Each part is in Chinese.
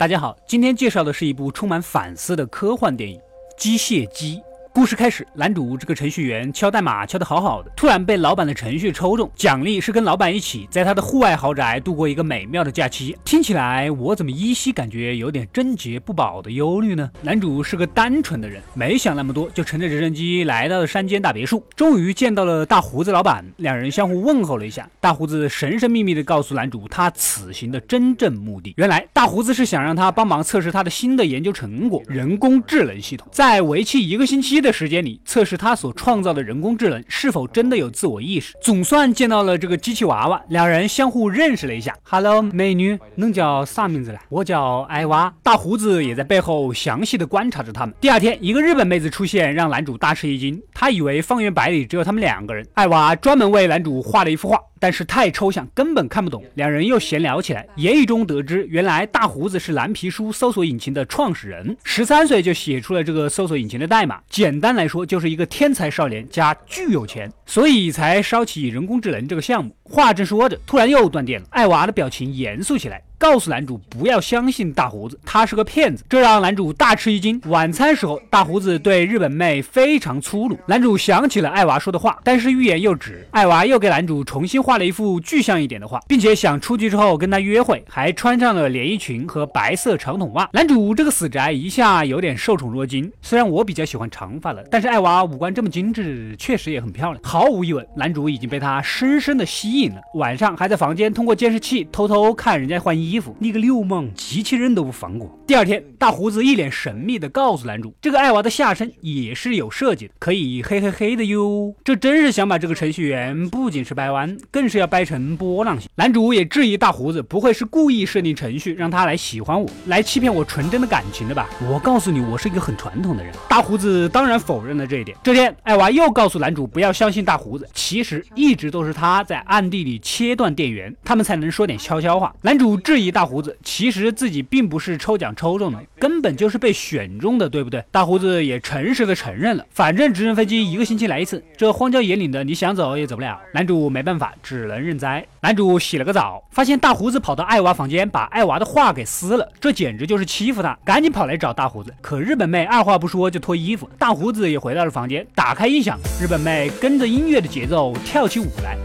大家好，今天介绍的是一部充满反思的科幻电影《机械姬》。故事开始，男主这个程序员敲代码敲得好好的，突然被老板的程序抽中，奖励是跟老板一起在他的户外豪宅度过一个美妙的假期。听起来我怎么依稀感觉有点贞洁不保的忧虑呢？男主是个单纯的人，没想那么多，就乘着直升机来到了山间大别墅，终于见到了大胡子老板，两人相互问候了一下。大胡子神神秘秘地告诉男主他此行的真正目的，原来大胡子是想让他帮忙测试他的新的研究成果——人工智能系统，在为期一个星期。的时间里测试他所创造的人工智能是否真的有自我意识，总算见到了这个机器娃娃，两人相互认识了一下。Hello，美女，能叫啥名字呢？我叫艾娃。大胡子也在背后详细的观察着他们。第二天，一个日本妹子出现，让男主大吃一惊。他以为方圆百里只有他们两个人。艾娃专门为男主画了一幅画。但是太抽象，根本看不懂。两人又闲聊起来，言语中得知，原来大胡子是蓝皮书搜索引擎的创始人，十三岁就写出了这个搜索引擎的代码。简简单来说，就是一个天才少年加巨有钱，所以才烧起人工智能这个项目。话正说着，突然又断电了。艾娃的表情严肃起来。告诉男主不要相信大胡子，他是个骗子，这让男主大吃一惊。晚餐时候，大胡子对日本妹非常粗鲁，男主想起了艾娃说的话，但是欲言又止。艾娃又给男主重新画了一幅具象一点的画，并且想出去之后跟他约会，还穿上了连衣裙和白色长筒袜。男主这个死宅一下有点受宠若惊。虽然我比较喜欢长发了，但是艾娃五官这么精致，确实也很漂亮。好毫无疑问，男主已经被她深深的吸引了。晚上还在房间通过监视器偷偷看人家换衣。服，你个六梦，机器人都不放过。第二天，大胡子一脸神秘的告诉男主，这个艾娃的下身也是有设计的，可以黑黑黑的哟。这真是想把这个程序员不仅是掰弯，更是要掰成波浪形。男主也质疑大胡子不会是故意设定程序让他来喜欢我，来欺骗我纯真的感情的吧？我告诉你，我是一个很传统的人。大胡子当然否认了这一点。这天，艾娃又告诉男主不要相信大胡子，其实一直都是他在暗地里切断电源，他们才能说点悄悄话。男主质疑。大胡子其实自己并不是抽奖抽中的，根本就是被选中的，对不对？大胡子也诚实的承认了，反正直升飞机一个星期来一次，这荒郊野岭的，你想走也走不了。男主没办法，只能认栽。男主洗了个澡，发现大胡子跑到艾娃房间，把艾娃的画给撕了，这简直就是欺负他，赶紧跑来找大胡子。可日本妹二话不说就脱衣服，大胡子也回到了房间，打开音响，日本妹跟着音音乐的节奏跳起舞来。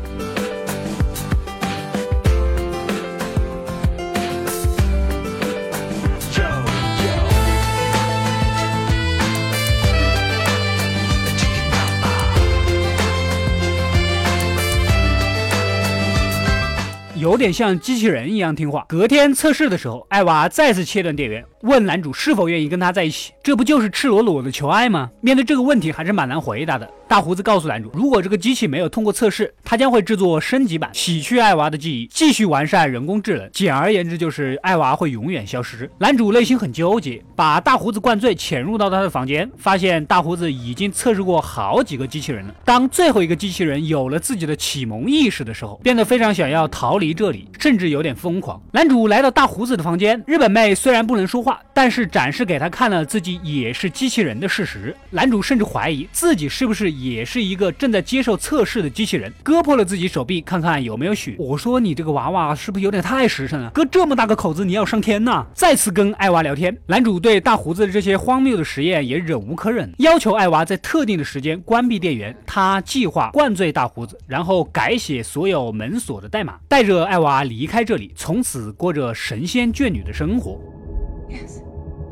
有点像机器人一样听话。隔天测试的时候，艾娃再次切断电源，问男主是否愿意跟他在一起。这不就是赤裸裸的求爱吗？面对这个问题，还是蛮难回答的。大胡子告诉男主，如果这个机器没有通过测试，他将会制作升级版，洗去艾娃的记忆，继续完善人工智能。简而言之，就是艾娃会永远消失。男主内心很纠结，把大胡子灌醉，潜入到他的房间，发现大胡子已经测试过好几个机器人了。当最后一个机器人有了自己的启蒙意识的时候，变得非常想要逃离这里，甚至有点疯狂。男主来到大胡子的房间，日本妹虽然不能说话，但是展示给他看了自己也是机器人的事实。男主甚至怀疑自己是不是。也是一个正在接受测试的机器人，割破了自己手臂，看看有没有血。我说你这个娃娃是不是有点太实诚了？割这么大个口子，你要上天呐！再次跟艾娃聊天，男主对大胡子的这些荒谬的实验也忍无可忍，要求艾娃在特定的时间关闭电源。他计划灌醉大胡子，然后改写所有门锁的代码，带着艾娃离开这里，从此过着神仙眷侣的生活。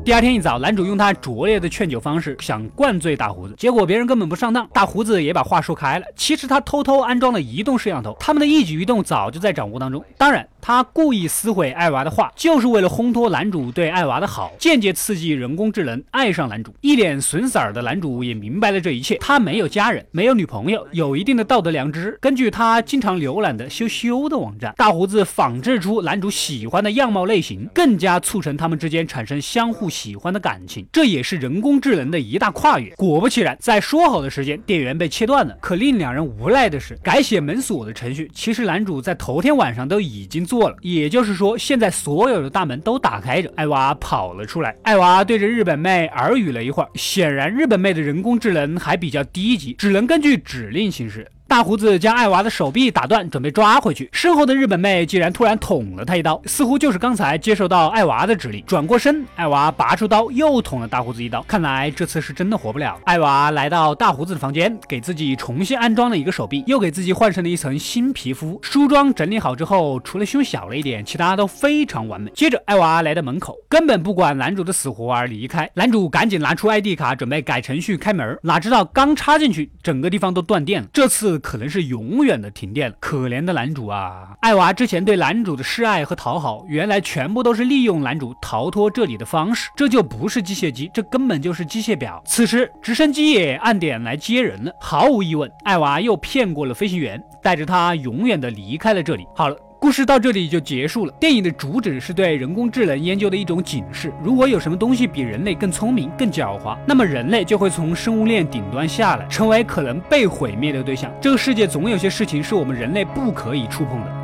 第二天一早，男主用他拙劣的劝酒方式想灌醉大胡子，结果别人根本不上当。大胡子也把话说开了，其实他偷偷安装了移动摄像头，他们的一举一动早就在掌握当中。当然，他故意撕毁艾娃的画，就是为了烘托男主对艾娃的好，间接刺激人工智能爱上男主。一脸损色儿的男主也明白了这一切。他没有家人，没有女朋友，有一定的道德良知。根据他经常浏览的羞羞的网站，大胡子仿制出男主喜欢的样貌类型，更加促成他们之间产生相互。喜欢的感情，这也是人工智能的一大跨越。果不其然，在说好的时间，电源被切断了。可令两人无奈的是，改写门锁的程序，其实男主在头天晚上都已经做了。也就是说，现在所有的大门都打开着。艾娃跑了出来，艾娃对着日本妹耳语了一会儿。显然，日本妹的人工智能还比较低级，只能根据指令行事。大胡子将艾娃的手臂打断，准备抓回去，身后的日本妹竟然突然捅了他一刀，似乎就是刚才接受到艾娃的指令。转过身，艾娃拔出刀又捅了大胡子一刀，看来这次是真的活不了。艾娃来到大胡子的房间，给自己重新安装了一个手臂，又给自己换上了一层新皮肤。梳妆整理好之后，除了胸小了一点，其他都非常完美。接着，艾娃来到门口，根本不管男主的死活而离开。男主赶紧拿出 ID 卡，准备改程序开门，哪知道刚插进去，整个地方都断电了。这次可能是永远的停电了。可怜的男主啊！艾娃之前对男主的示爱和讨好，原来全部都是利用男主逃脱这里的方式。这就不是机械机，这根本就是机械表。此时，直升机也按点来接人了。毫无疑问，艾娃又骗过了飞行员，带着他永远的离开了这里。好了。故事到这里就结束了。电影的主旨是对人工智能研究的一种警示。如果有什么东西比人类更聪明、更狡猾，那么人类就会从生物链顶端下来，成为可能被毁灭的对象。这个世界总有些事情是我们人类不可以触碰的。